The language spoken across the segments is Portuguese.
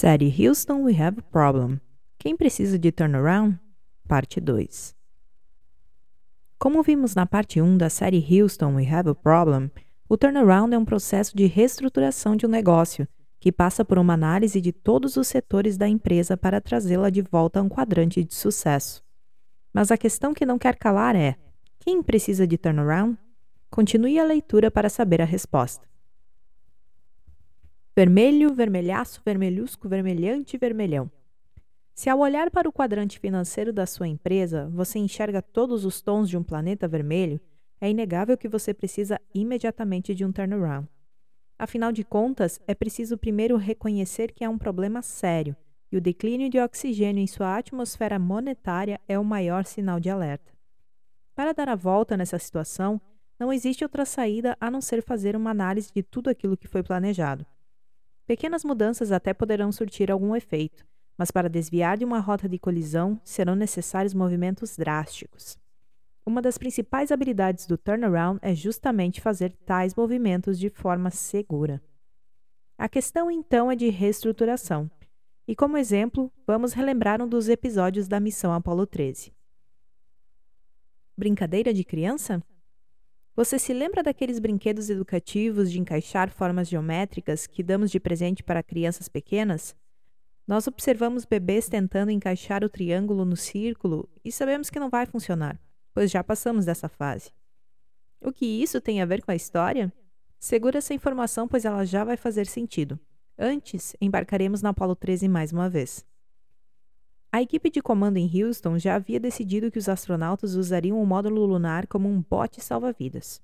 Série Houston, We Have a Problem. Quem precisa de turnaround? Parte 2. Como vimos na parte 1 da série Houston, We Have a Problem, o turnaround é um processo de reestruturação de um negócio que passa por uma análise de todos os setores da empresa para trazê-la de volta a um quadrante de sucesso. Mas a questão que não quer calar é: quem precisa de turnaround? Continue a leitura para saber a resposta. Vermelho, vermelhaço, vermelhusco, vermelhante, vermelhão. Se ao olhar para o quadrante financeiro da sua empresa, você enxerga todos os tons de um planeta vermelho, é inegável que você precisa imediatamente de um turnaround. Afinal de contas, é preciso primeiro reconhecer que é um problema sério, e o declínio de oxigênio em sua atmosfera monetária é o maior sinal de alerta. Para dar a volta nessa situação, não existe outra saída a não ser fazer uma análise de tudo aquilo que foi planejado. Pequenas mudanças até poderão surtir algum efeito, mas para desviar de uma rota de colisão serão necessários movimentos drásticos. Uma das principais habilidades do turnaround é justamente fazer tais movimentos de forma segura. A questão então é de reestruturação. E como exemplo, vamos relembrar um dos episódios da missão Apollo 13. Brincadeira de criança? Você se lembra daqueles brinquedos educativos de encaixar formas geométricas que damos de presente para crianças pequenas? Nós observamos bebês tentando encaixar o triângulo no círculo e sabemos que não vai funcionar, pois já passamos dessa fase. O que isso tem a ver com a história? Segura essa informação, pois ela já vai fazer sentido. Antes, embarcaremos na Apollo 13 mais uma vez. A equipe de comando em Houston já havia decidido que os astronautas usariam o módulo lunar como um bote salva-vidas.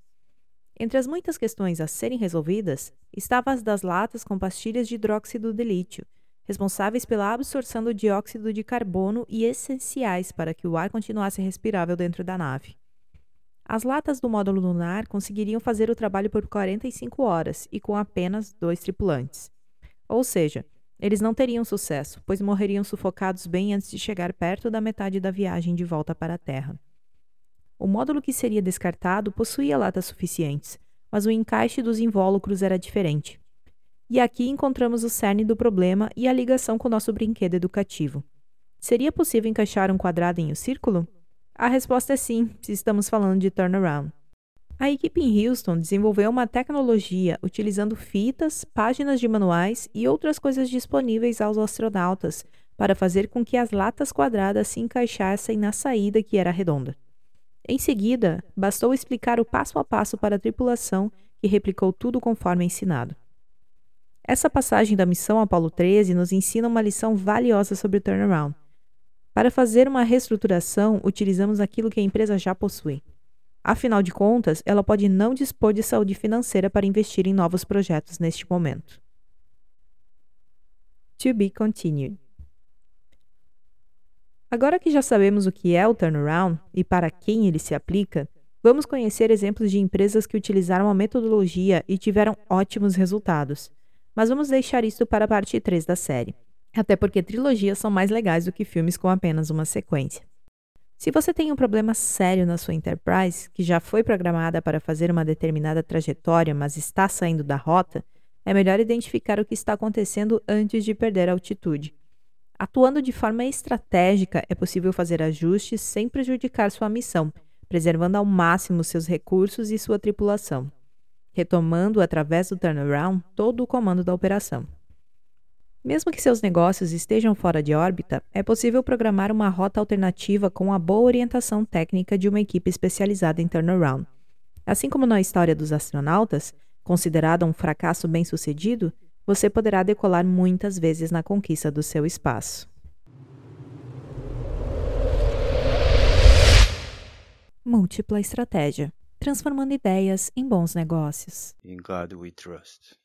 Entre as muitas questões a serem resolvidas, estavam as das latas com pastilhas de hidróxido de lítio, responsáveis pela absorção do dióxido de carbono e essenciais para que o ar continuasse respirável dentro da nave. As latas do módulo lunar conseguiriam fazer o trabalho por 45 horas e com apenas dois tripulantes. Ou seja, eles não teriam sucesso, pois morreriam sufocados bem antes de chegar perto da metade da viagem de volta para a Terra. O módulo que seria descartado possuía latas suficientes, mas o encaixe dos invólucros era diferente. E aqui encontramos o cerne do problema e a ligação com o nosso brinquedo educativo. Seria possível encaixar um quadrado em um círculo? A resposta é sim, se estamos falando de turnaround. A equipe em Houston desenvolveu uma tecnologia utilizando fitas, páginas de manuais e outras coisas disponíveis aos astronautas para fazer com que as latas quadradas se encaixassem na saída que era redonda. Em seguida, bastou explicar o passo a passo para a tripulação, que replicou tudo conforme ensinado. Essa passagem da missão Apollo 13 nos ensina uma lição valiosa sobre o turnaround. Para fazer uma reestruturação, utilizamos aquilo que a empresa já possui. Afinal de contas, ela pode não dispor de saúde financeira para investir em novos projetos neste momento. To be continued. Agora que já sabemos o que é o turnaround e para quem ele se aplica, vamos conhecer exemplos de empresas que utilizaram a metodologia e tiveram ótimos resultados. Mas vamos deixar isso para a parte 3 da série, até porque trilogias são mais legais do que filmes com apenas uma sequência. Se você tem um problema sério na sua enterprise, que já foi programada para fazer uma determinada trajetória, mas está saindo da rota, é melhor identificar o que está acontecendo antes de perder a altitude. Atuando de forma estratégica, é possível fazer ajustes sem prejudicar sua missão, preservando ao máximo seus recursos e sua tripulação, retomando através do turnaround todo o comando da operação. Mesmo que seus negócios estejam fora de órbita, é possível programar uma rota alternativa com a boa orientação técnica de uma equipe especializada em turnaround. Assim como na história dos astronautas, considerada um fracasso bem-sucedido, você poderá decolar muitas vezes na conquista do seu espaço. Múltipla estratégia transformando ideias em bons negócios. In God we trust.